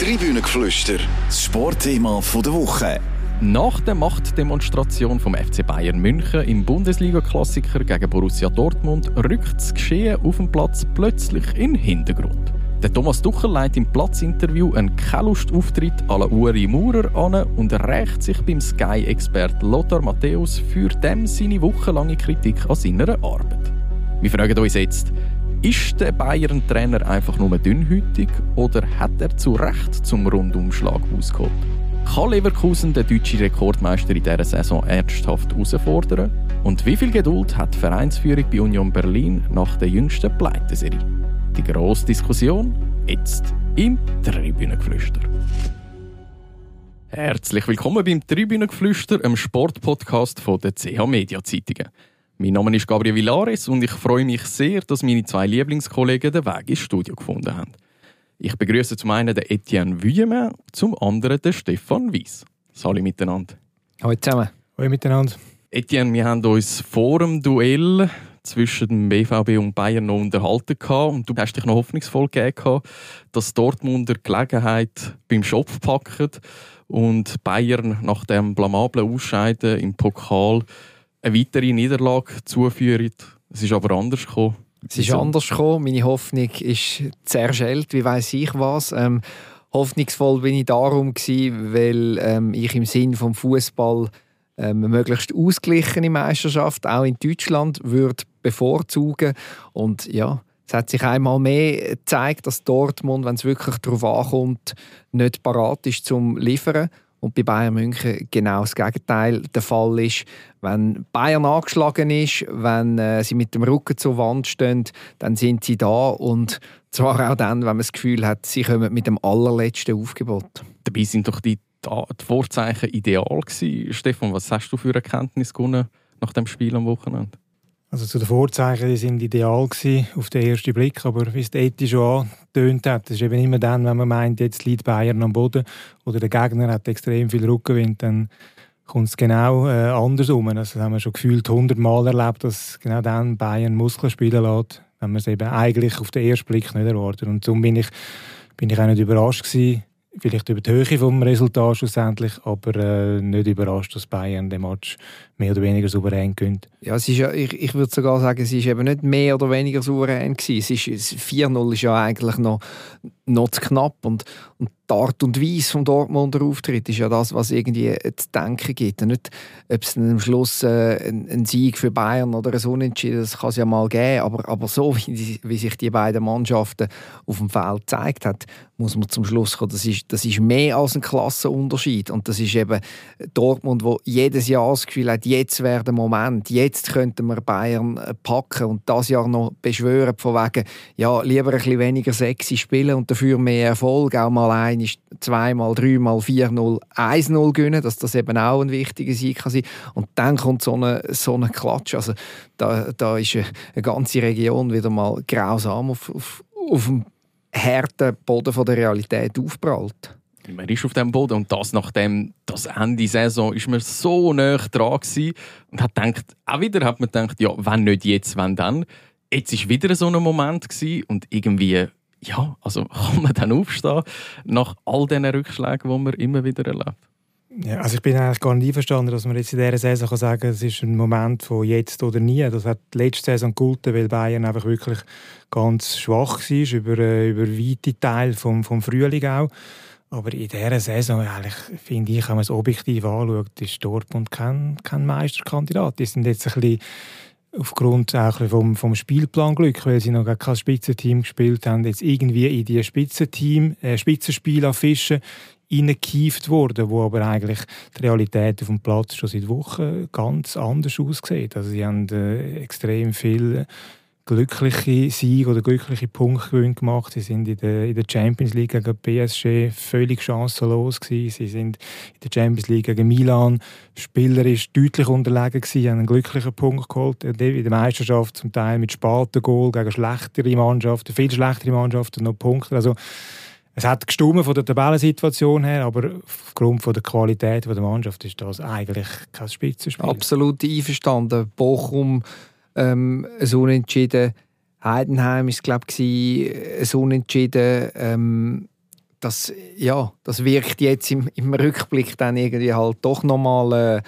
Tribünengeflüster, das Sportthema der Woche. Nach der Machtdemonstration vom FC Bayern München im Bundesliga-Klassiker gegen Borussia Dortmund rückt das Geschehen auf dem Platz plötzlich in den Hintergrund. Der Thomas Tuchel leitet im Platzinterview einen Keine-Lust-Auftritt à Uri Maurer an und rächt sich beim Sky-Expert Lothar Matthäus für dem seine wochenlange Kritik an seiner Arbeit. Wir fragen uns jetzt, ist der Bayern-Trainer einfach nur dünnhütig oder hat er zu Recht zum Rundumschlag ausgeholt? Kann Leverkusen den deutschen Rekordmeister in dieser Saison ernsthaft herausfordern? Und wie viel Geduld hat die Vereinsführung bei Union Berlin nach der jüngsten Pleiteserie? Die grosse Diskussion jetzt im Tribünengeflüster. Herzlich willkommen beim Tribünengeflüster, einem Sportpodcast von der CH Media Zeitungen. Mein Name ist Gabriel Villares und ich freue mich sehr, dass meine zwei Lieblingskollegen den Weg ins Studio gefunden haben. Ich begrüße zum einen den Etienne Vuillemin, zum anderen den Stefan Weiss. Hallo miteinander. Hallo zusammen. Hallo miteinander. Etienne, wir haben uns vor dem Duell zwischen dem BVB und Bayern noch unterhalten und du hast dich noch hoffnungsvoll gegeben, dass Dortmunder Gelegenheit beim Schopf packen und Bayern nach dem blamablen Ausscheiden im Pokal eine weitere Niederlage zuführen. Es ist aber anders gekommen. Es ist anders gekommen. Meine Hoffnung ist zerschellt, wie weiß ich was. Ähm, hoffnungsvoll bin ich darum gewesen, weil ähm, ich im Sinn vom Fußball ähm, möglichst ausgeglichene Meisterschaft auch in Deutschland würde bevorzugen und ja es hat sich einmal mehr gezeigt, dass Dortmund, wenn es wirklich darauf ankommt, nicht parat ist zum liefern und bei Bayern München genau das Gegenteil der Fall ist. Wenn Bayern angeschlagen ist, wenn äh, sie mit dem Rücken zur Wand stehen, dann sind sie da und zwar auch dann, wenn man das Gefühl hat, sie kommen mit dem allerletzten Aufgebot. Dabei sind doch die, die Vorzeichen ideal gewesen. Stefan, was hast du für Erkenntnis gewonnen nach dem Spiel am Wochenende? Also zu den Vorzeichen, die sind ideal gewesen, auf den ersten Blick, aber wie es Eti schon angetönt hat, ist eben immer dann, wenn man meint, jetzt liegt Bayern am Boden oder der Gegner hat extrem viel Rückenwind, dann kommt es genau äh, andersrum. Also das haben wir schon gefühlt hundertmal erlebt, dass genau dann Bayern Muskeln spielen lässt, wenn man es eben eigentlich auf den ersten Blick nicht erwartet. Und darum bin ich, bin ich auch nicht überrascht gewesen, vielleicht über die Höhe vom Resultat schlussendlich, aber äh, nicht überrascht, dass Bayern den Match mehr oder weniger souverän gewinnt. Ja, es ist ja, ich, ich würde sogar sagen, es ist eben nicht mehr oder weniger souverän gewesen. Es ist 4-0 ist ja eigentlich noch, noch zu knapp und, und die Art und Weise vom Dortmunder Auftritt ist ja das, was irgendwie zu denken gibt. Und nicht, ob es am Schluss äh, ein, ein, Sieg für Bayern oder ein Unentschieden, das kann es ja mal geben, aber, aber so wie, wie, sich die beiden Mannschaften auf dem Feld gezeigt hat, muss man zum Schluss kommen, das ist, das ist mehr als ein Klassenunterschied und das ist eben Dortmund, wo jedes Jahr das Gefühl hat, jetzt wäre der Moment, jetzt könnten wir Bayern äh, packen und das Jahr noch beschwören von wegen, ja, lieber ein bisschen weniger sexy spielen und dafür mehr Erfolg, auch mal ein zweimal, dreimal, vier-null, eins-null gewinnen, dass das eben auch ein wichtiger Sieg kann sein. Und dann kommt so eine, so eine Klatsch. Also da, da ist eine, eine ganze Region wieder mal grausam auf, auf, auf dem harten Boden von der Realität aufprallt. Man ist auf dem Boden und das nachdem das Ende Saison ist man so nah dran gewesen und hat gedacht, auch wieder hat man gedacht, ja, wenn nicht jetzt, wenn dann. Jetzt ist wieder so ein Moment gewesen und irgendwie ja, also kann man dann aufstehen nach all diesen Rückschlägen, die man immer wieder erlebt? Ja, also ich bin eigentlich gar nicht einverstanden, dass man jetzt in dieser Saison kann sagen kann, es ist ein Moment von jetzt oder nie. Das hat die letzte Saison gehalten, weil Bayern einfach wirklich ganz schwach war, über, äh, über weite Teile vom, vom Frühling auch. Aber in dieser Saison, eigentlich, finde ich, wenn man es objektiv anschaut, ist Dortmund kein, kein Meisterkandidat. Die sind jetzt ein bisschen aufgrund auch vom, vom Spielplanglück, weil sie noch gar kein Spitzenteam gespielt haben, jetzt irgendwie in die Spitzenteam, äh, Spitzenspiel Fischen hineingekieft worden, wo aber eigentlich die Realität auf dem Platz schon seit Wochen ganz anders aussieht. Also sie haben äh, extrem viel glückliche Sieg oder glückliche Punktgewinne gemacht. Sie sind in der, in der Champions League gegen PSG völlig chancenlos gewesen. Sie sind in der Champions League gegen Milan spielerisch deutlich unterlegen gewesen, haben einen glücklichen Punkt geholt. In der Meisterschaft zum Teil mit späten Goal gegen schlechtere Mannschaften, viel schlechtere Mannschaften noch Punkte. Also es hat gestummen von der Tabellensituation her, aber aufgrund von der Qualität der Mannschaft ist das eigentlich kein Spitzenspiel. Absolut einverstanden. Bochum ähm, ein Unentschieden. Heidenheim war, glaube ich, ein Unentschieden. Ähm, das, ja, das wirkt jetzt im, im Rückblick dann irgendwie halt doch nochmal äh,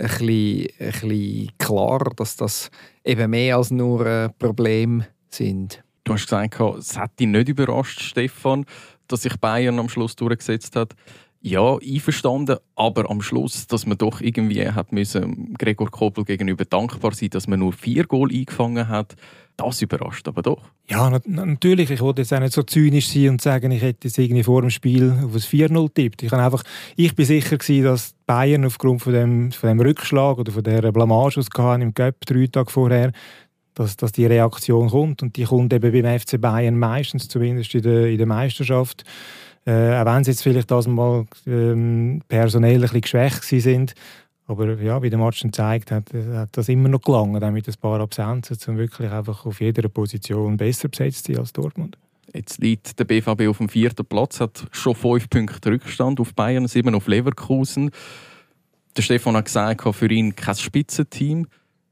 ein, bisschen, ein bisschen klarer, dass das eben mehr als nur äh, Probleme sind. Du hast gesagt, es hat dich nicht überrascht, Stefan, dass sich Bayern am Schluss durchgesetzt hat. Ja, einverstanden, aber am Schluss, dass man doch irgendwie hat müssen, Gregor Kobel gegenüber dankbar sein, dass man nur vier Goal eingefangen hat, das überrascht aber doch. Ja, na natürlich. Ich wollte jetzt auch nicht so zynisch sein und sagen, ich hätte jetzt irgendwie vor dem Spiel auf ein 4-0 tippt. Ich, einfach, ich bin sicher gewesen, dass Bayern aufgrund von dem, von dem Rückschlag oder von der Blamage, die sie im Cup drei Tage vorher dass, dass die Reaktion kommt. Und die kommt eben beim FC Bayern meistens, zumindest in der, in der Meisterschaft. Äh, auch wenn sie jetzt vielleicht das mal ähm, personell ein bisschen geschwächt sind. Aber ja, wie der Match dann gezeigt hat, äh, hat das immer noch gelangen, auch mit ein paar Absenzen, um wirklich einfach auf jeder Position besser besetzt zu sein als Dortmund. Jetzt liegt der BVB auf dem vierten Platz, hat schon fünf Punkte Rückstand auf Bayern, sieben auf Leverkusen. Der Stefan hat gesagt, für ihn kein Spitzenteam.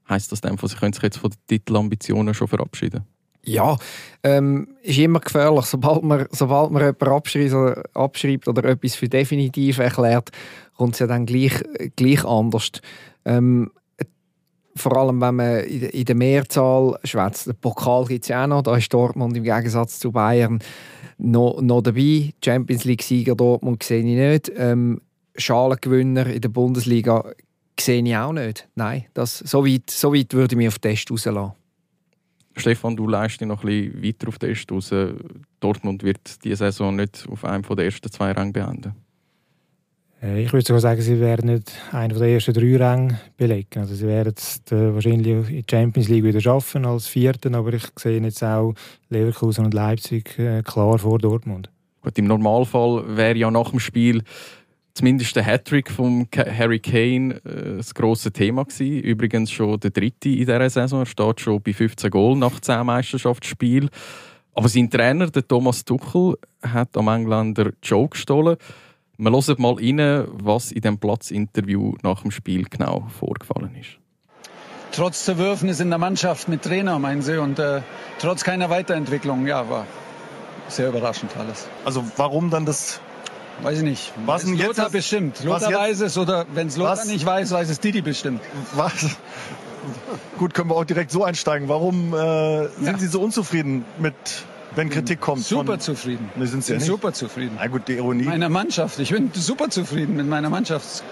Heißt das, sie können sich jetzt von den Titelambitionen schon verabschieden? Ja, ähm, ist immer gefährlich. Sobald man, sobald man jemanden abschreibt, abschreibt oder etwas für definitiv erklärt, kommt es ja dann gleich, gleich anders. Ähm, vor allem, wenn man in der Mehrzahl schwätzt. Den Pokal gibt es ja auch noch. Da ist Dortmund im Gegensatz zu Bayern noch, noch dabei. Champions League-Sieger Dortmund sehe ich nicht. Ähm, Schalengewinner in der Bundesliga sehe ich auch nicht. Nein, das, so, weit, so weit würde ich mich auf den Test rauslassen. Stefan, du leist dich noch ein bisschen weiter auf den Test raus. Dortmund wird diese Saison nicht auf einem der ersten zwei Ränge beenden. Äh, ich würde sogar sagen, sie werden nicht einen der ersten drei Ränge belegen. Also sie werden es wahrscheinlich in die Champions League wieder schaffen als Vierten, aber ich sehe jetzt auch Leverkusen und Leipzig äh, klar vor Dortmund. Gut, Im Normalfall wäre ja nach dem Spiel zumindest der Hattrick von Harry Kane äh, das grosse Thema gewesen. Übrigens schon der dritte in dieser Saison. Er steht schon bei 15 Goal nach 10 Meisterschaftsspielen. Aber sein Trainer, der Thomas Tuchel, hat am Engländer Joe gestohlen. Wir hören mal rein, was in dem Platzinterview nach dem Spiel genau vorgefallen ist. Trotz Zerwürfnis in der Mannschaft mit Trainer, meinen Sie, und äh, trotz keiner Weiterentwicklung, ja, war sehr überraschend alles. Also warum dann das Weiß ich nicht. Was denn Lothar jetzt? bestimmt. Lothar weiß es oder wenn es Lothar was? nicht weiß, weiß es Didi bestimmt. Was? Gut, können wir auch direkt so einsteigen. Warum äh, sind ja. Sie so unzufrieden mit, wenn Kritik kommt? Super von, zufrieden. Ne, sind Sie ja nicht? Super zufrieden. Na gut, die Ironie. Meiner Mannschaft. Ich bin super zufrieden mit meiner Mannschaft.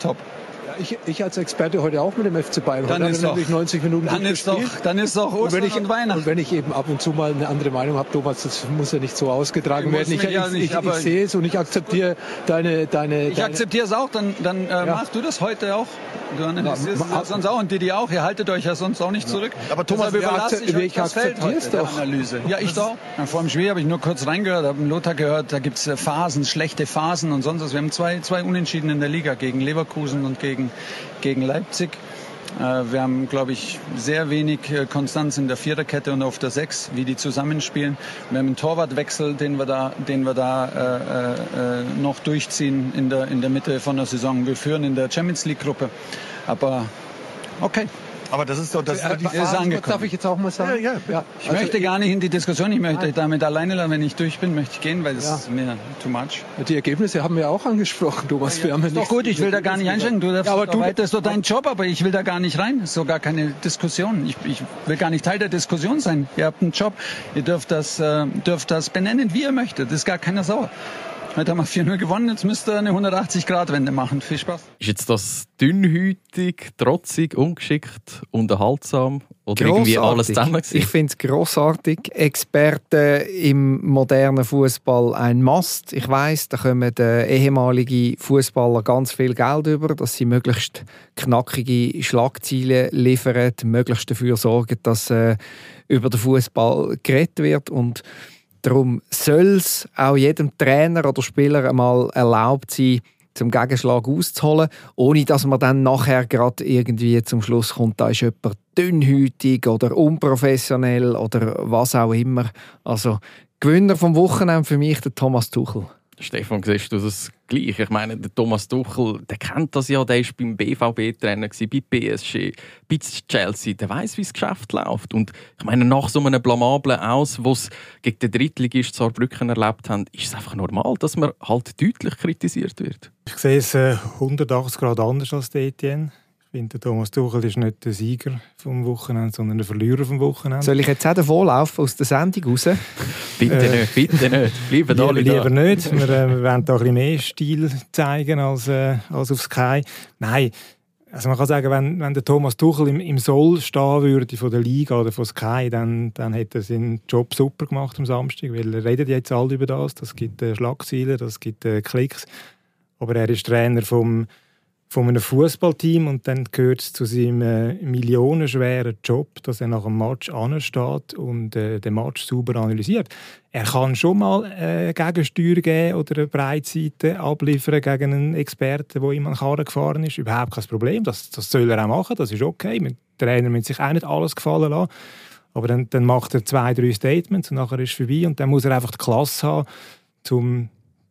Top ich, ich als Experte heute auch mit dem FC Bayern. Dann ist doch, 90 Minuten dann ist doch, dann ist doch Ostern und, wenn ich, und Weihnachten. Und wenn ich eben ab und zu mal eine andere Meinung habe, Thomas, das muss ja nicht so ausgetragen werden. Ich, ja nicht, ich, ich, sehe es und ich akzeptiere deine, deine. Ich akzeptiere es auch. Dann, dann äh, ja. machst du das heute auch. Du analysierst ja, es sonst auch und Didi auch. Ihr haltet euch ja sonst auch nicht zurück. Aber Thomas, überlasse ich, ich das Feld heute doch. Analyse. Ja, ich doch. Vor dem Spiel habe ich nur kurz reingehört, habe Lothar gehört, da gibt es äh, Phasen, schlechte Phasen und sonst was. Wir haben zwei, zwei Unentschieden in der Liga gegen Leverkusen und gegen, gegen Leipzig. Äh, wir haben, glaube ich, sehr wenig äh, Konstanz in der Viererkette und auf der Sechs, wie die zusammenspielen. Wir haben einen Torwartwechsel, den wir da, den wir da äh, äh, noch durchziehen in der, in der Mitte von der Saison. Wir führen in der Champions League Gruppe. Aber okay, aber das ist doch das ist, die ist angekommen. Darf ich jetzt auch mal sagen? Ja, ja. ja. Ich also möchte gar nicht in die Diskussion. Ich möchte damit alleine lassen. Wenn ich durch bin, möchte ich gehen, weil das ja. ist mir too much. Die Ergebnisse haben wir auch angesprochen, Thomas. Ja, ja. ist doch gut. Ich will da gar nicht einsteigen. Du darfst, ja, aber du, das ist doch dein Job, aber ich will da gar nicht rein. Das ist so gar keine Diskussion. Ich, ich, will gar nicht Teil der Diskussion sein. Ihr habt einen Job. Ihr dürft das, äh, dürft das benennen, wie ihr möchtet. Das ist gar keiner sauer. Heute haben wir 4-0 gewonnen, jetzt müsst ihr eine 180-Grad-Wende machen. Viel Spaß. Ist jetzt das dünnhütig, trotzig, ungeschickt, unterhaltsam oder grossartig. irgendwie alles zusammen? Ich finde es grossartig. Experten im modernen Fußball ein Mast. Ich weiß, da kommen äh, ehemalige Fußballer ganz viel Geld über, dass sie möglichst knackige Schlagziele liefern, möglichst dafür sorgen, dass äh, über den Fußball geredet wird und Darum soll es auch jedem Trainer oder Spieler einmal erlaubt sein, zum Gegenschlag auszuholen, ohne dass man dann nachher gerade irgendwie zum Schluss kommt, da ist jemand dünnhütig oder unprofessionell oder was auch immer. Also Gewinner vom Wochenende für mich der Thomas Tuchel. Stefan, siehst du das gleich? Ich meine, der Thomas Tuchel, der kennt das ja, der war beim BVB-Trainer, bei PSG, bei Chelsea, der weiß, wie das Geschäft läuft. Und ich meine, nach so einem blamablen Aus, was gegen den Drittligist Saarbrücken erlebt haben, ist es einfach normal, dass man halt deutlich kritisiert wird. Ich sehe es 180 äh, Grad anders als der Etienne finde, Thomas Tuchel ist nicht der Sieger vom Wochenende, sondern der Verlierer vom Wochenende. Soll ich jetzt auch den Vorlauf aus der Sendung raus? bitte äh, nicht, bitte nicht. Bleiben alle Lieber da. nicht. Wir, äh, wir wollen da ein bisschen mehr Stil zeigen als, äh, als auf Sky. Nein, also man kann sagen, wenn, wenn der Thomas Tuchel im, im Soll stehen würde von der Liga oder von Sky, dann, dann hätte er seinen Job super gemacht am Samstag, weil er redet jetzt alle über das. Das gibt äh, Schlagzeilen, das gibt äh, Klicks. Aber er ist Trainer vom von einem Fußballteam und dann gehört es zu seinem äh, millionenschweren Job, dass er nach dem Match ansteht und äh, den Match sauber analysiert. Er kann schon mal äh, Gegensteuer geben oder eine Breitseite abliefern gegen einen Experten, der ihm an Karren gefahren ist. Überhaupt kein Problem. Das, das soll er auch machen. Das ist okay. Mit Trainer müssen sich auch nicht alles gefallen lassen. Aber dann, dann macht er zwei, drei Statements und nachher ist es vorbei und dann muss er einfach die Klasse haben, um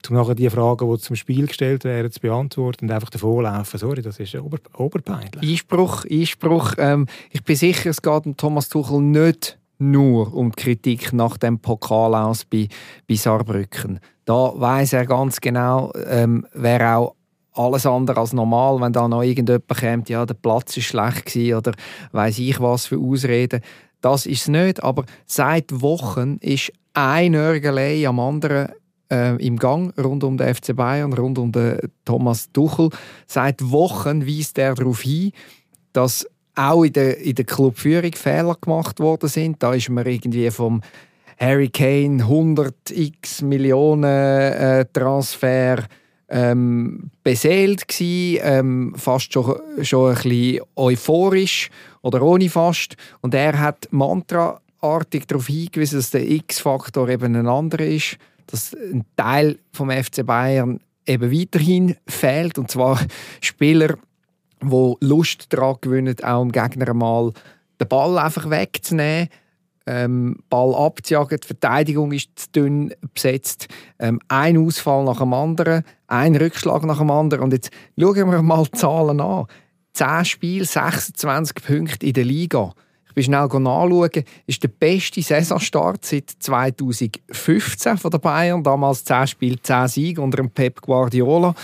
um nachher die Fragen, die zum Spiel gestellt werden, zu beantworten und einfach davonlaufen. Sorry, das ist ober oberpeinlich. Einspruch, Einspruch. Ähm, ich bin sicher, es geht um Thomas Tuchel nicht nur um die Kritik nach dem Pokal aus bei, bei Saarbrücken. Da weiß er ganz genau, ähm, wer auch alles andere als normal, wenn da noch irgendjemand kommt, ja, der Platz ist schlecht gewesen, oder weiß ich was für Ausreden. Das ist es nicht, aber seit Wochen ist ein Nörgelei am anderen äh, im Gang rund um den FC Bayern, rund um den Thomas Tuchel. Seit Wochen weist er darauf hin, dass auch in der, in der Clubführung Fehler gemacht worden sind. Da ist man irgendwie vom Harry Kane 100x Millionen äh, Transfer ähm, beseelt gsi, ähm, fast schon, schon ein bisschen euphorisch oder ohne fast. Und er hat mantraartig darauf hingewiesen, dass der X-Faktor eben ein anderer ist dass ein Teil vom FC Bayern eben weiterhin fehlt. Und zwar Spieler, die Lust daran gewinnen, auch dem Gegner mal den Ball einfach wegzunehmen, ähm, Ball abzujagen, die Verteidigung ist zu dünn besetzt, ähm, ein Ausfall nach dem anderen, ein Rückschlag nach dem anderen. Und jetzt schauen wir mal die Zahlen an. 10 Spiele, 26 Punkte in der Liga bin schnell nachschauen, ist der beste Saisonstart seit 2015 von der Bayern. Damals 10 Spiele, 10 Siege unter dem Pep Guardiola.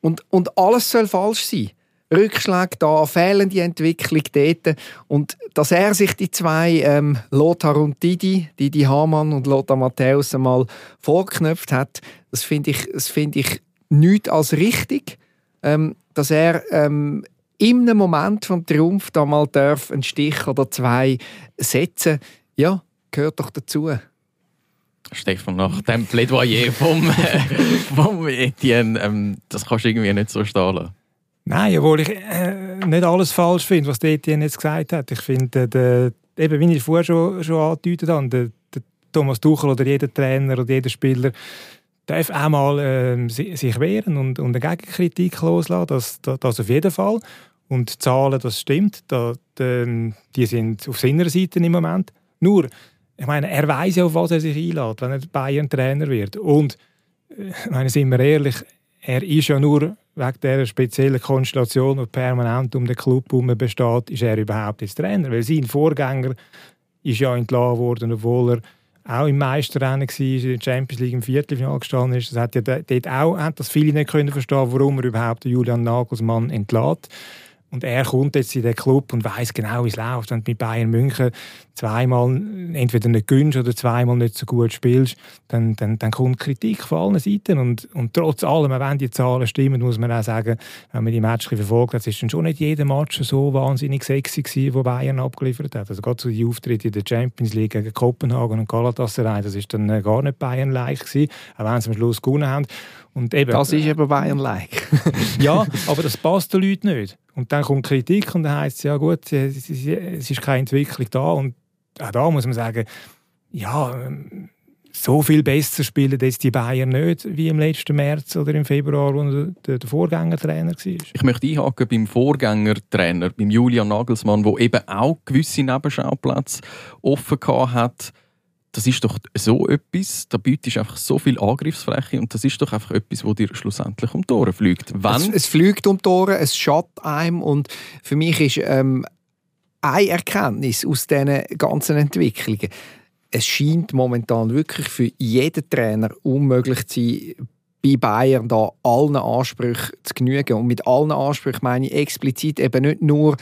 Und, und alles soll falsch sein. Rückschläge da, fehlende Entwicklung dort. Und dass er sich die zwei, ähm, Lothar und Didi, Didi Hamann und Lothar Matthäus einmal vorgeknöpft hat, das finde ich, find ich nichts als richtig. Ähm, dass er ähm, in einem Moment vom Triumph da mal darf einen Stich oder zwei setzen, ja, gehört doch dazu. Stefan, nach dem Plädoyer vom, äh, vom Etienne, ähm, das kannst du irgendwie nicht so stehen lassen. Nein, obwohl ich äh, nicht alles falsch finde, was Etienne jetzt gesagt hat. Ich finde, der, eben, wie ich vorher schon, schon angedeutet habe, der, der Thomas Tuchel oder jeder Trainer oder jeder Spieler darf auch mal äh, sich wehren und, und eine Gegenkritik loslassen. Das, das, das auf jeden Fall. Und die Zahlen, das stimmt, da, die, die sind auf seiner Seite im Moment. Nur, ich meine, er weiß ja, auf was er sich einlädt, wenn er Bayern-Trainer wird. Und, äh, ich meine, sind wir ehrlich, er ist ja nur wegen dieser speziellen Konstellation, die permanent um den Club herum besteht, ist er überhaupt jetzt Trainer. Weil sein Vorgänger ist ja entlassen worden, obwohl er auch im Meisterrennen war, in der Champions League im Viertelfinale gestanden ist. Das hat ja dort auch hat das viele nicht können verstehen, warum er überhaupt Julian Nagelsmann entlässt. Und er kommt jetzt in den Club und weiß genau, wie es läuft. Wenn du mit Bayern München zweimal entweder nicht gönnst oder zweimal nicht so gut spielst, dann, dann, dann kommt Kritik von allen Seiten. Und, und trotz allem, wenn die Zahlen stimmen, muss man auch sagen, wenn man die Matches verfolgt hat, ist dann schon nicht jeder Match so wahnsinnig sexy gewesen, wo Bayern abgeliefert hat. Also gerade so die Auftritte in der Champions League gegen Kopenhagen und Galatasaray, das ist dann gar nicht Bayern-like auch wenn sie am Schluss gewonnen haben. Und eben, das ist eben Bayern-like. ja, aber das passt den Leuten nicht. Und dann kommt Kritik und dann heisst es, ja gut, es ist keine Entwicklung da. Und auch da muss man sagen, ja, so viel besser spielen jetzt die Bayern nicht wie im letzten März oder im Februar, wo der, der Vorgängertrainer war. Ich möchte einhaken beim Vorgängertrainer, beim Julian Nagelsmann, der eben auch gewisse Nebenschauplätze offen hat. Das ist doch so etwas, da bietest du einfach so viel Angriffsfläche und das ist doch einfach etwas, wo dir schlussendlich um die Ohren fliegt. Es, es fliegt um die Ohren, es schadet einem und für mich ist ähm, eine Erkenntnis aus diesen ganzen Entwicklungen, es scheint momentan wirklich für jeden Trainer unmöglich zu sein, bei Bayern da allen Ansprüchen zu genügen. Und mit allen Ansprüchen meine ich explizit eben nicht nur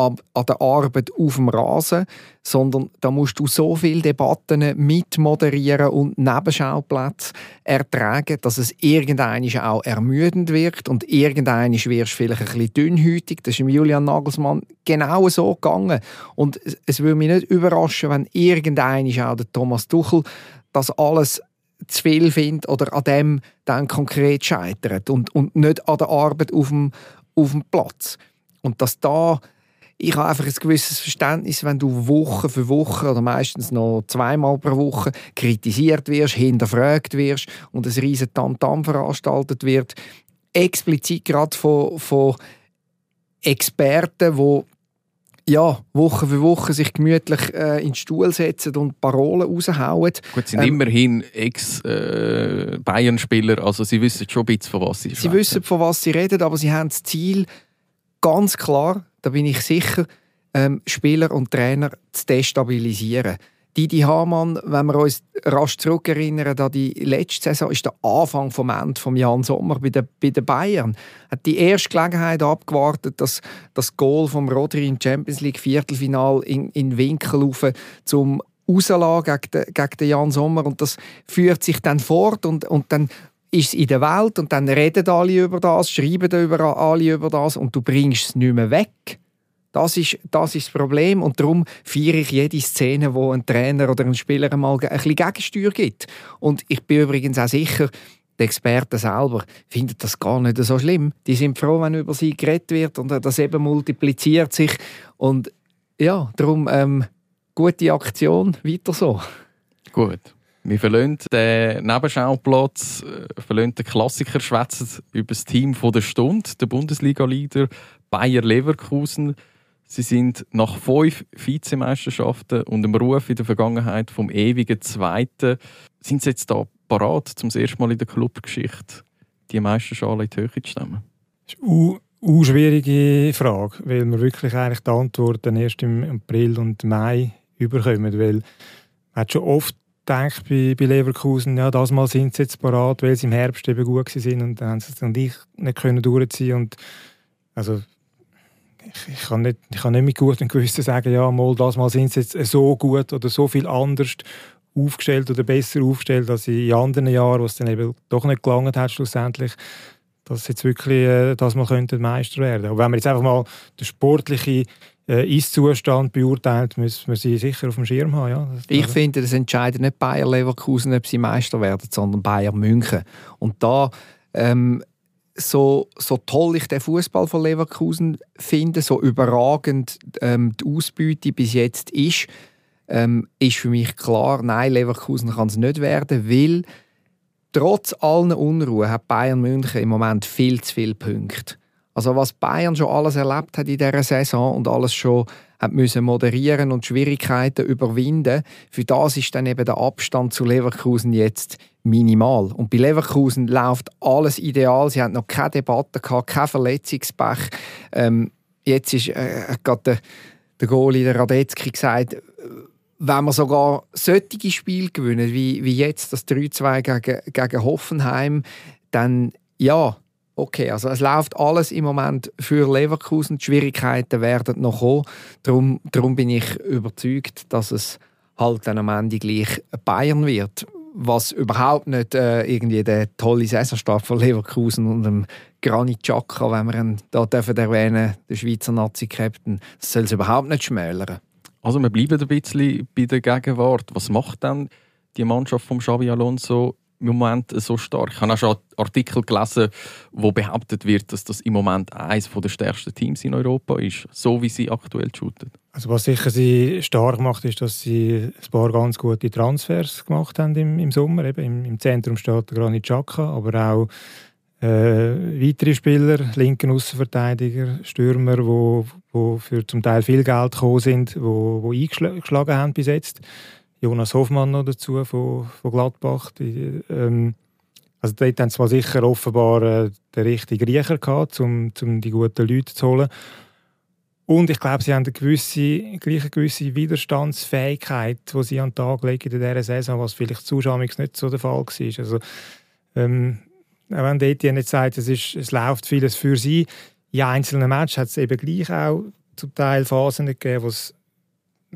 an, der Arbeit auf dem Rasen, sondern da musst du so viele Debatten mitmoderieren und Nebenschauplätze ertragen, dass es irgendein auch ermüdend wirkt und irgendein wirst du vielleicht ein bisschen dünnhütig. Das ist Julian Nagelsmann genau so gegangen. Und es würde mich nicht überraschen, wenn irgendein auch der Thomas Tuchel das alles zu viel findet oder an dem dann konkret scheitert und, und nicht an der Arbeit auf dem, auf dem Platz. Und dass da ich habe einfach ein gewisses Verständnis, wenn du Woche für Woche oder meistens noch zweimal pro Woche kritisiert wirst, hinterfragt wirst und ein riesen Tamtam veranstaltet wird, explizit gerade von, von Experten, die ja, Woche für Woche sich gemütlich äh, in den Stuhl setzen und Parolen raushauen. Gut, sie sind ähm, immerhin Ex-Bayern-Spieler, äh, also sie wissen schon ein bisschen, von was sie Sie wissen, von was sie reden, aber sie haben das Ziel ganz klar, da bin ich sicher, ähm, Spieler und Trainer zu destabilisieren. Didi Hamann, wenn wir uns rasch zurückerinnern an die letzte Saison, ist der Anfang vom Ende von Jan Sommer bei den, bei den Bayern. Hat die erste Gelegenheit abgewartet, dass das Goal vom Rodri im Champions League Viertelfinal in, in Winkel rauf zum rauslassen gegen gegen den Jan Sommer und das führt sich dann fort und, und dann ist es in der Welt und dann reden alle über das, schreiben alle über das und du bringst es nicht mehr weg. Das ist, das ist das Problem und darum feiere ich jede Szene, wo ein Trainer oder ein Spieler mal ein bisschen Gegensteuer gibt. Und ich bin übrigens auch sicher, die Experten selber finden das gar nicht so schlimm. Die sind froh, wenn über sie geredet wird und das eben multipliziert sich. Und ja, darum ähm, gute Aktion, weiter so. Gut. Wir verlassen den Nebenschauplatz, äh, verlassen den Klassiker, schwätzen über das Team der Stunde, der Bundesliga-Leader Bayer Leverkusen. Sie sind nach fünf Vizemeisterschaften und dem Ruf in der Vergangenheit vom ewigen Zweiten, sind sie jetzt da parat, zum ersten Mal in der Clubgeschichte die Meisterschale in die Höhe zu stemmen? Das ist eine schwierige Frage, weil wir wirklich eigentlich die Antwort dann erst im April und Mai überkommen, weil man hat schon oft gedacht bei, bei Leverkusen, ja, das Mal sind sie jetzt parat, weil sie im Herbst eben gut sind und dann haben sie es ich nicht können durchziehen und also ich, ich, kann nicht, ich kann nicht mit gutem Gewissen sagen, ja, mal das Mal sind sie jetzt so gut oder so viel anders aufgestellt oder besser aufgestellt als in anderen Jahren, wo es dann eben doch nicht gelangt hat schlussendlich, dass jetzt wirklich äh, das Mal könnten Meister werden. Aber wenn man jetzt einfach mal den sportlichen äh, Ist-Zustand beurteilt, müssen wir sie sicher auf dem Schirm haben. Ja. ich finde, das entscheidet nicht Bayer Leverkusen, ob sie Meister werden, sondern Bayern München. Und da ähm, so, so toll ich den Fußball von Leverkusen finde, so überragend ähm, die Ausbeute bis jetzt ist, ähm, ist für mich klar, nein, Leverkusen kann es nicht werden, weil trotz allen Unruhe hat Bayern München im Moment viel zu viele Punkte. Also was Bayern schon alles erlebt hat in dieser Saison und alles schon hat müssen moderieren und Schwierigkeiten überwinden, für das ist dann eben der Abstand zu Leverkusen jetzt minimal. Und bei Leverkusen läuft alles ideal. Sie haben noch keine Debatte gehabt, kein Verletzungspech. Ähm, jetzt ist äh, gerade der, der Goalie, der Radetzky, gesagt, wenn wir sogar solche Spiele gewinnen, wie, wie jetzt das 3-2 gegen, gegen Hoffenheim, dann ja, okay, also es läuft alles im Moment für Leverkusen. Die Schwierigkeiten werden noch kommen. Darum, darum bin ich überzeugt, dass es halt dann am Ende gleich Bayern wird. Was überhaupt nicht äh, irgendwie der tolle Saisonstart von Leverkusen und dem Granit Xhaka, wenn wir ihn da dürfen erwähnen, der Schweizer Nazi-Captain, soll es überhaupt nicht schmälern. Also wir bleiben ein bisschen bei der Gegenwart. Was macht dann die Mannschaft von Xavi Alonso im Moment so stark. Ich habe auch schon Artikel gelesen, wo behauptet wird, dass das im Moment eines der stärksten Teams in Europa ist, so wie sie aktuell shooten. Also was sicher sie stark macht, ist, dass sie ein paar ganz gute Transfers gemacht haben im, im Sommer. Eben im, im Zentrum steht Granit Xhaka, aber auch äh, weitere Spieler, linken Außenverteidiger, Stürmer, wo, wo für zum Teil viel Geld gekommen sind, wo, wo eingeschlagen haben bis jetzt Jonas Hoffmann noch dazu von, von Gladbach. Die, ähm, also dort haben sie sicher offenbar äh, den richtigen Riecher gehabt, um, um die guten Leute zu holen. Und ich glaube, sie haben eine gewisse, gleich eine gewisse Widerstandsfähigkeit, die sie an den Tag legen in dieser Saison, was vielleicht zuschaulich nicht so der Fall war. Also, ähm, wenn Etienne nicht sagt, es, ist, es läuft vieles für sie, in einzelnen Matches hat es eben gleich auch zum Teil Phasen gegeben,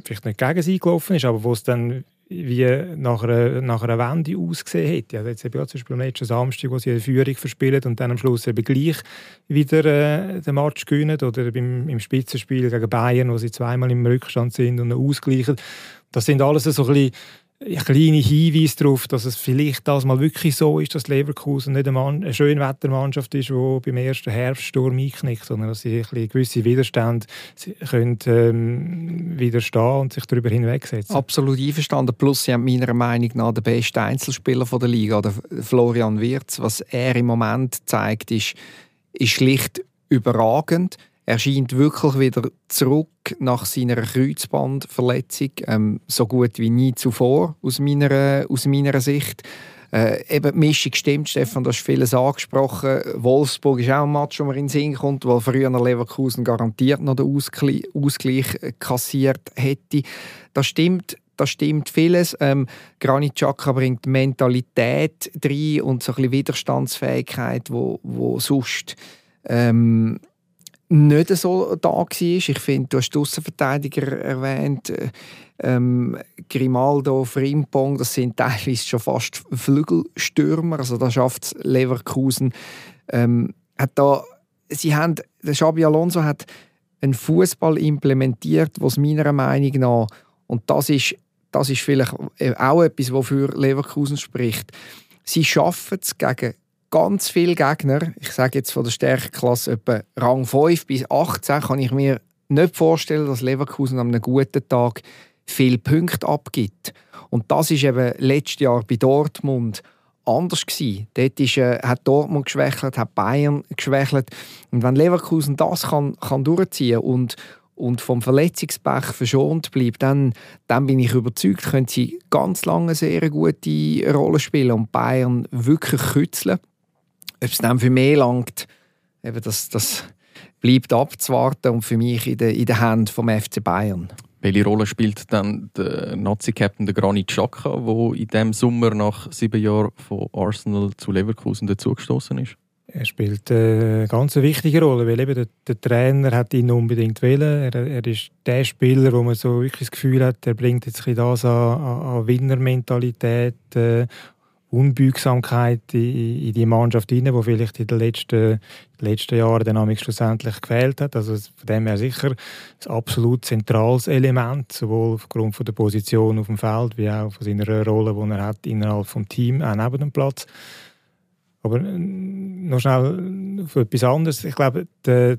vielleicht nicht gegen sie gelaufen ist, aber wo es dann wie nach einer, nach einer Wende ausgesehen hat. Ja, jetzt eben zum Beispiel am letzten Samstag, wo sie eine Führung verspielen und dann am Schluss eben gleich wieder äh, den Match gewinnen oder beim, im Spitzenspiel gegen Bayern, wo sie zweimal im Rückstand sind und ausgleichen. Das sind alles so ein bisschen kleine Hinweise darauf, dass es vielleicht das mal wirklich so ist, dass Leverkusen nicht eine, Mann, eine Schönwettermannschaft ist, die beim ersten Herbststurm einknickt, sondern dass sie ein gewisse Widerstände können, ähm, widerstehen und sich darüber hinwegsetzen. Absolut einverstanden. Plus, sie haben meiner Meinung nach den besten Einzelspieler der Liga, der Florian Wirz. Was er im Moment zeigt, ist, ist schlicht überragend. Er scheint wirklich wieder zurück nach seiner Kreuzbandverletzung, ähm, so gut wie nie zuvor aus meiner, aus meiner Sicht. Äh, eben die Mischung stimmt, Stefan, du hast vieles angesprochen. Wolfsburg ist auch ein Match, wo man in den Sinn kommt, weil früher Leverkusen garantiert noch den Ausgleich, Ausgleich kassiert hätte. Das stimmt, das stimmt vieles. Ähm, Granit Xhaka bringt Mentalität rein und so ein bisschen Widerstandsfähigkeit, wo, wo sonst ähm, nicht so da war. Ich finde, du hast Außenverteidiger erwähnt, äh, ähm, Grimaldo, Frimpong, das sind teilweise schon fast Flügelstürmer, also da schafft Leverkusen. Ähm, hat da, sie haben, der Xabi Alonso hat einen Fußball implementiert, was meiner Meinung nach, und das ist, das ist vielleicht auch etwas, wofür Leverkusen spricht, sie schaffen es gegen ganz viele Gegner, ich sage jetzt von der Stärkeklasse etwa Rang 5 bis 18, kann ich mir nicht vorstellen, dass Leverkusen an einem guten Tag viele Punkte abgibt. Und das ist eben letztes Jahr bei Dortmund anders gewesen. Dort ist, äh, hat Dortmund geschwächelt, hat Bayern geschwächelt. Und wenn Leverkusen das kann, kann durchziehen und und vom Verletzungspech verschont bleibt, dann, dann bin ich überzeugt, können sie ganz lange eine sehr gute Rolle spielen und Bayern wirklich kützeln. Ob es dann für mehr langt, eben das, das bleibt abzuwarten und für mich in den, in den Händen vom FC Bayern. Welche Rolle spielt dann der Nazi-Captain Granit Xhaka, der in diesem Sommer nach sieben Jahren von Arsenal zu Leverkusen dazugestoßen ist? Er spielt eine ganz wichtige Rolle, weil eben der, der Trainer hat ihn unbedingt wählen. Er, er ist der Spieler, wo man so wirklich das Gefühl hat, er bringt jetzt ein das an, an Winnermentalität, äh, Unbeugsamkeit in, in die Mannschaft hinein, die vielleicht in den letzten, letzten Jahren dann schlussendlich gefehlt hat. Also von dem her sicher ein absolut zentrales Element, sowohl aufgrund von der Position auf dem Feld, wie auch von seiner Rolle, die er hat innerhalb des Teams, auch neben dem Platz. Aber noch schnell auf etwas anderes. Ich glaube, die,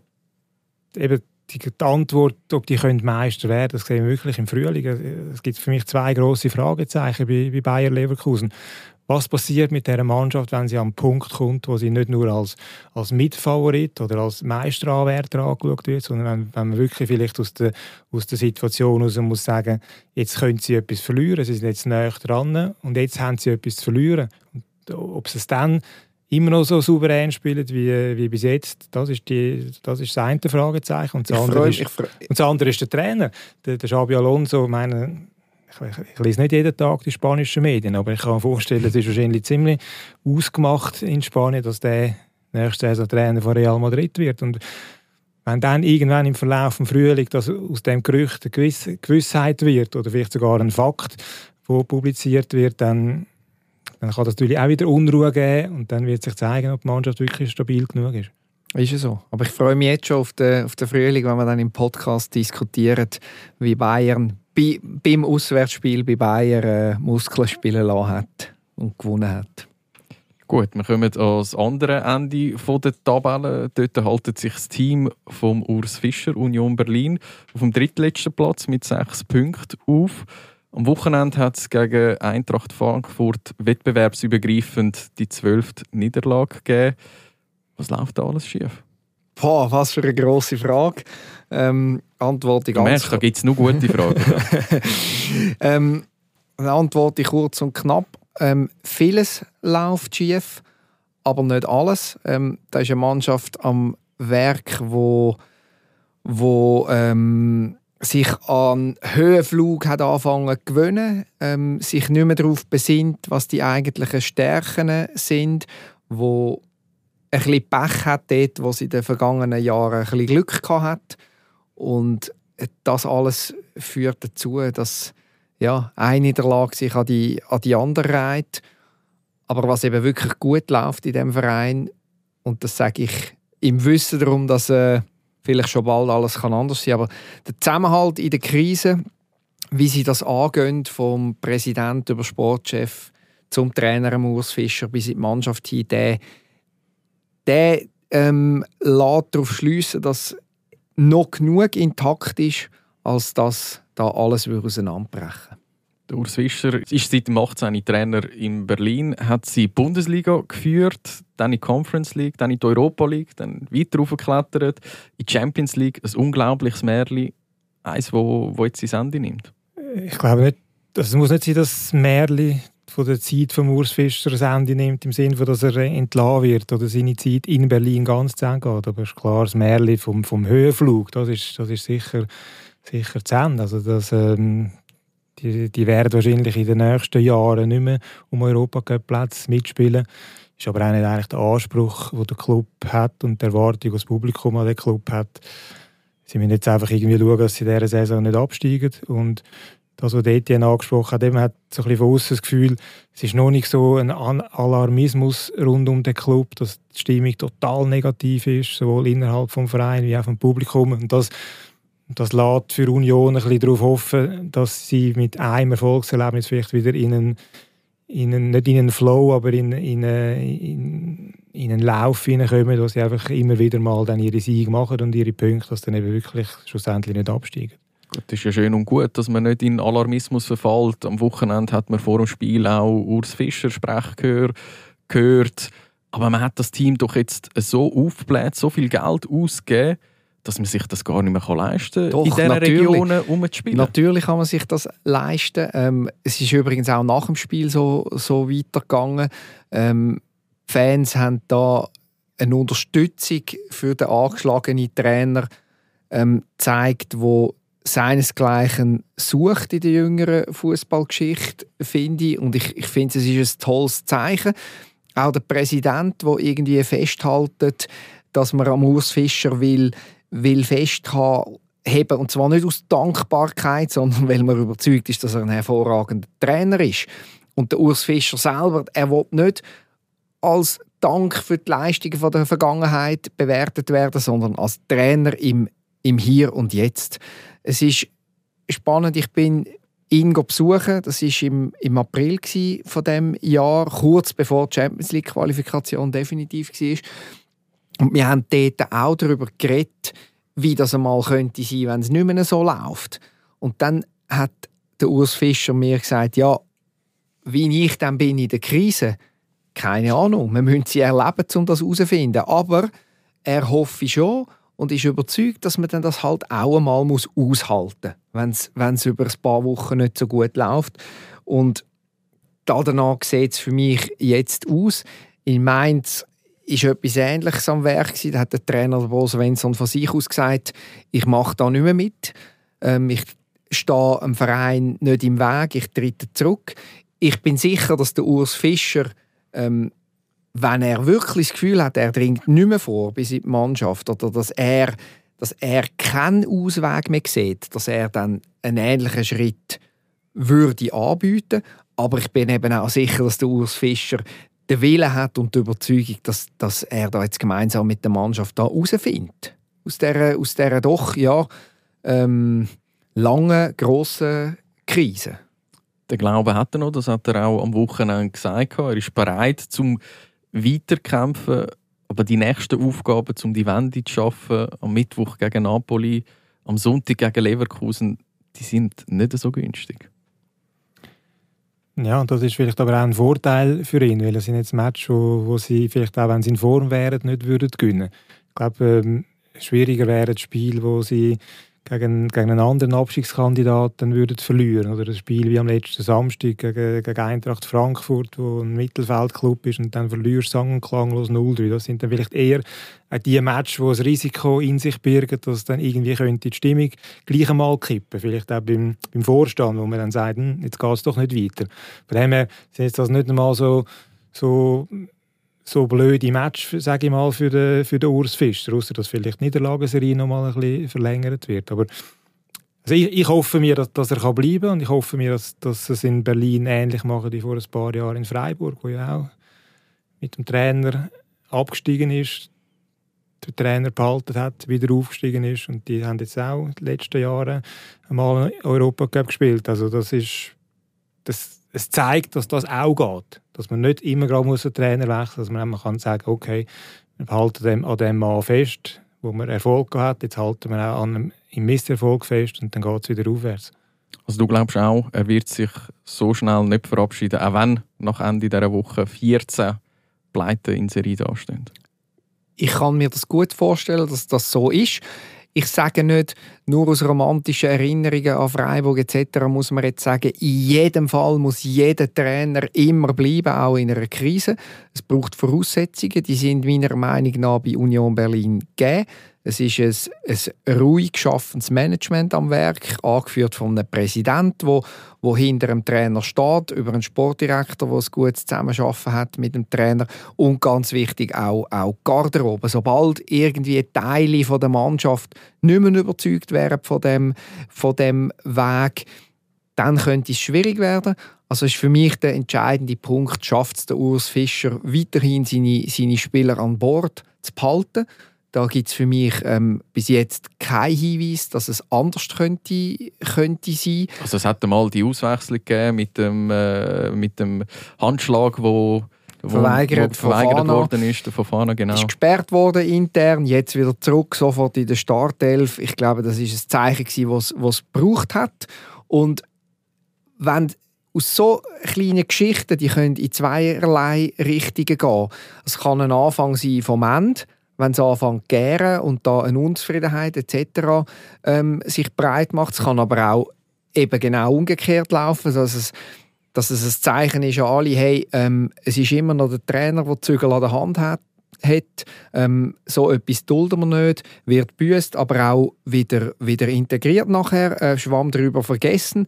eben die, Antwort, ob die Meister werden das sehen wir wirklich im Frühling. Es gibt für mich zwei große Fragezeichen bei, bei Bayer Leverkusen was passiert mit der Mannschaft, wenn sie am Punkt kommt, wo sie nicht nur als, als Mitfavorit oder als Meisteranwärter angeschaut wird, sondern wenn, wenn man wirklich vielleicht aus der, aus der Situation heraus muss sagen, jetzt können sie etwas verlieren, sie sind jetzt näher dran und jetzt haben sie etwas zu verlieren. Und ob sie es dann immer noch so souverän spielen wie, wie bis jetzt, das ist, die, das ist das eine Fragezeichen. Und das, andere, ist, und das andere ist der Trainer. Der, der Xabi Alonso, meine, ich, ich, lese nicht jeden Tag die spanischen Medien, aber ich kann mir vorstellen, es ist wahrscheinlich ziemlich ausgemacht in Spanien, dass der nächste Saison Trainer von Real Madrid wird. Und wenn dann irgendwann im Verlauf des Frühling dass aus dem Gerücht eine Gewiss Gewissheit wird oder vielleicht sogar ein Fakt, der publiziert wird, dann, dann kann das natürlich auch wieder Unruhe geben und dann wird sich zeigen, ob die Mannschaft wirklich stabil genug ist. Ist es so. Aber ich freue mich jetzt schon auf den, auf den Frühling, wenn wir dann im Podcast diskutieren, wie Bayern bei, beim Auswärtsspiel bei Bayern äh, Muskeln spielen lassen hat und gewonnen hat. Gut, wir kommen ans andere Ende der Tabelle. Dort haltet sich das Team vom Urs Fischer Union Berlin auf dem drittletzten Platz mit sechs Punkten auf. Am Wochenende hat es gegen Eintracht Frankfurt wettbewerbsübergreifend die zwölfte Niederlage gegeben. Was läuft da alles schief? Boah, was für eine grosse Frage. Ähm, Antwort ganz... Merkst, da gibt es nur gute Fragen. ähm, antworte ich kurz und knapp. Ähm, vieles läuft schief, aber nicht alles. Ähm, da ist eine Mannschaft am Werk, wo, wo ähm, sich an Höhenflug hat anfangen zu gewöhnen, ähm, sich nicht mehr darauf besinnt, was die eigentlichen Stärken sind, wo ein bisschen Pech hat dort, wo sie in den vergangenen Jahren ein bisschen Glück gehabt hat. Und das alles führt dazu, dass ja, eine Niederlage sich an die, an die andere reiht. Aber was eben wirklich gut läuft in dem Verein, und das sage ich im Wissen darum, dass äh, vielleicht schon bald alles kann anders sein aber der Zusammenhalt in der Krise, wie sie das angehen, vom Präsident über Sportchef zum Trainer Urs Fischer bis in die Mannschaft hin, der, der ähm, lässt darauf schliessen, dass noch genug intakt ist, als dass da alles auseinanderbrechen der Urs Fischer ist seit dem 18. Trainer in Berlin, hat sie Bundesliga geführt, dann in die Conference League, dann in die Europa League, dann weiter aufgeklettert, in die Champions League, ein unglaubliches Märchen, eins, wo, wo jetzt sein Ende nimmt. Ich glaube nicht, also es muss nicht sein, dass das Märchen von der Zeit von Urs Fischer Ende nimmt, im Sinne, dass er entlassen wird oder seine Zeit in Berlin ganz zu Ende geht. Aber ist klar, das Märchen vom, vom Höhenflug, das ist, das ist sicher sicher zu Ende. Also das, ähm, die, die werden wahrscheinlich in den nächsten Jahren nicht mehr um Europacup-Plätze mitspielen. Ist aber auch nicht eigentlich der Anspruch, den der Club hat und die Erwartung, die das Publikum an den Club hat. Sie müssen jetzt einfach irgendwie schauen, dass sie in dieser Saison nicht absteigen. Und das, was Etienne angesprochen hat, eben hat so ein bisschen von außen das Gefühl, es ist noch nicht so ein Alarmismus rund um den Club, dass die Stimmung total negativ ist, sowohl innerhalb des Vereins wie auch vom Publikum. Und das das lässt für Union ein bisschen darauf hoffen, dass sie mit einem Erfolgserlebnis vielleicht wieder in einen, in einen nicht in einen Flow, aber in, in, in, in einen Lauf hineinkommen, wo sie einfach immer wieder mal dann ihre Siege machen und ihre Punkte, dass dann eben wirklich schlussendlich nicht absteigen. Gut, das ist ja schön und gut, dass man nicht in Alarmismus verfällt. Am Wochenende hat man vor dem Spiel auch Urs Fischer sprechen gehört. Aber man hat das Team doch jetzt so aufgebläht, so viel Geld ausgegeben, dass man sich das gar nicht mehr leisten kann, Doch, in diesen Regionen umzuspielen? Natürlich kann man sich das leisten. Ähm, es ist übrigens auch nach dem Spiel so, so weitergegangen. Ähm, Fans haben da eine Unterstützung für den angeschlagenen Trainer ähm, gezeigt, wo seinesgleichen sucht in der jüngeren Fußballgeschichte, finde ich. Und ich, ich finde, es ist ein tolles Zeichen. Auch der Präsident, der irgendwie festhaltet, dass man am Urs Fischer will, will festhalten und zwar nicht aus Dankbarkeit, sondern weil man überzeugt ist, dass er ein hervorragender Trainer ist. Und der Urs Fischer selber, er will nicht als Dank für die Leistungen der Vergangenheit bewertet werden, sondern als Trainer im, im Hier und Jetzt. Es ist spannend, ich bin ihn besuchen, das war im, im April von dem Jahr, kurz bevor die Champions League Qualifikation definitiv war. Und wir haben dort auch darüber geredet, wie das einmal könnte sein, wenn es nicht mehr so läuft. Und dann hat der Urs Fischer mir gesagt, ja, wie ich dann bin in der Krise, keine Ahnung, wir müssen sie erleben, um das herauszufinden. Aber er hoffe schon und ist überzeugt, dass man dann das halt auch einmal muss aushalten muss, wenn es über ein paar Wochen nicht so gut läuft. Und danach sieht es für mich jetzt aus. In Mainz ist etwas Ähnliches am Werk gewesen. Da hat der Trainer Bo Svensson von sich aus gesagt, ich mache da nicht mehr mit. Ähm, ich stehe am Verein nicht im Weg, ich trete zurück. Ich bin sicher, dass der Urs Fischer, ähm, wenn er wirklich das Gefühl hat, er dringt nicht mehr vor bis in die Mannschaft oder dass er, dass er keinen Ausweg mehr sieht, dass er dann einen ähnlichen Schritt würde anbieten. Aber ich bin eben auch sicher, dass der Urs Fischer den Willen hat und die Überzeugung, dass, dass er da jetzt gemeinsam mit der Mannschaft da rausfindet. Aus dieser, aus dieser doch ja, ähm, langen, grossen Krise. Den Glauben hat er noch, das hat er auch am Wochenende gesagt. Er ist bereit zum Weiterkämpfen, aber die nächsten Aufgaben, um die Wende zu schaffen, am Mittwoch gegen Napoli, am Sonntag gegen Leverkusen, die sind nicht so günstig. Ja, das ist vielleicht aber auch ein Vorteil für ihn, weil es sind jetzt Matches, wo, wo sie vielleicht auch, wenn sie in Form wären, nicht würden gewinnen. Ich glaube, ähm, schwieriger wäre das Spiel, wo sie gegen, gegen einen anderen Abstiegskandidaten würden verlieren. Oder ein Spiel wie am letzten Samstag gegen, gegen Eintracht Frankfurt, wo ein Mittelfeldclub ist und dann verlierst sang- und klanglos 0-3. Das sind dann vielleicht eher die Matches, wo das Risiko in sich birgen, dass dann irgendwie könnte die Stimmung gleich einmal kippen. Vielleicht auch beim, beim Vorstand, wo man dann sagt, hm, jetzt geht es doch nicht weiter. Von dem her sind das nicht einmal so, so so blöde Match, sage ich mal, für den, für den Urs Fischer, außer dass vielleicht die Niederlagenserie noch mal ein bisschen verlängert wird. Aber also ich, ich hoffe mir, dass, dass er bleiben kann und ich hoffe mir, dass, dass es in Berlin ähnlich machen wie vor ein paar Jahren in Freiburg, wo ja auch mit dem Trainer abgestiegen ist, den Trainer behalten hat, wieder aufgestiegen ist und die haben jetzt auch in den letzten Jahren einmal Europa Cup gespielt. Also das ist das, es zeigt, dass das auch geht. Dass man nicht immer gerade muss einen Trainer wechseln muss, dass man einfach kann sagen okay, wir halten dem, an dem Mann fest, wo man Erfolg hat, jetzt halten wir auch an einem im Misserfolg fest und dann geht es wieder aufwärts. Also du glaubst auch, er wird sich so schnell nicht verabschieden, auch wenn nach Ende dieser Woche 14 Pleiten in Serie dastehen? Ich kann mir das gut vorstellen, dass das so ist ich sage nicht, nur aus romantischen Erinnerungen an Freiburg etc. muss man jetzt sagen, in jedem Fall muss jeder Trainer immer bleiben, auch in einer Krise. Es braucht Voraussetzungen, die sind meiner Meinung nach bei Union Berlin gegeben. Es ist ein, ein ruhig geschaffenes Management am Werk, angeführt von einem Präsidenten, wo, wo hinter dem Trainer steht, über einen Sportdirektor, der ein gutes Zusammenarbeiten hat mit dem Trainer und ganz wichtig auch, auch Garderobe. Sobald irgendwie Teile von der Mannschaft nicht mehr überzeugt werden von dem, von dem Weg, dann könnte es schwierig werden. Also ist für mich der entscheidende Punkt, schafft es der Urs Fischer weiterhin seine, seine Spieler an Bord zu behalten da gibt es für mich ähm, bis jetzt keinen Hinweis, dass es anders könnte, könnte sein. Also es hat mal die Auswechslung gegeben mit dem, äh, mit dem Handschlag, wo verweigert, wo verweigert worden ist, von Fana, genau. Ist gesperrt worden intern, jetzt wieder zurück, sofort in der Startelf. Ich glaube, das ist ein Zeichen, was es gebraucht hat. Und wenn aus so kleinen Geschichten, die können in zweierlei Richtungen gehen. Es kann ein Anfang sein vom Ende, wenn es anfängt zu gären und da eine Unzufriedenheit etc. Ähm, sich breit macht. Es kann aber auch eben genau umgekehrt laufen, dass es, dass es ein Zeichen ist an alle, hey, ähm, es ist immer noch der Trainer, der die Zügel an der Hand hat, hat. Ähm, so etwas dulden wir nicht, wird büßt, aber auch wieder, wieder integriert nachher, äh, Schwamm darüber vergessen.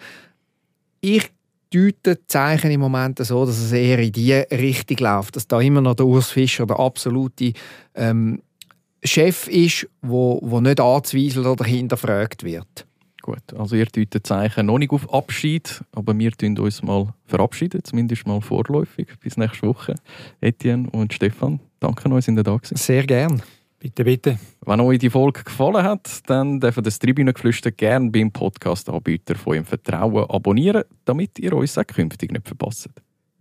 Ich deuten Zeichen im Moment so, dass es eher in die Richtung läuft, dass da immer noch der Urs Fischer der absolute ähm, Chef ist, wo, wo nicht anzweifeln oder hinterfragt wird. Gut, also ihr deutet Zeichen noch nicht auf Abschied, aber wir tun uns mal verabschieden, zumindest mal vorläufig, bis nächste Woche. Etienne und Stefan, danke euch, sind ihr da gewesen. Sehr gern. Bitte, bitte. Wenn euch die Folge gefallen hat, dann dürft ihr das Tribünengeflüster gerne beim Podcast-Anbieter von eurem Vertrauen abonnieren, damit ihr uns auch künftig nicht verpasst.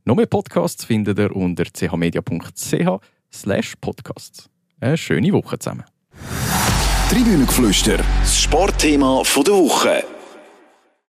Noch mehr Podcasts findet ihr unter chmedia.ch podcasts. Eine schöne Woche zusammen. Tribünengeflüster, das Sportthema der Woche.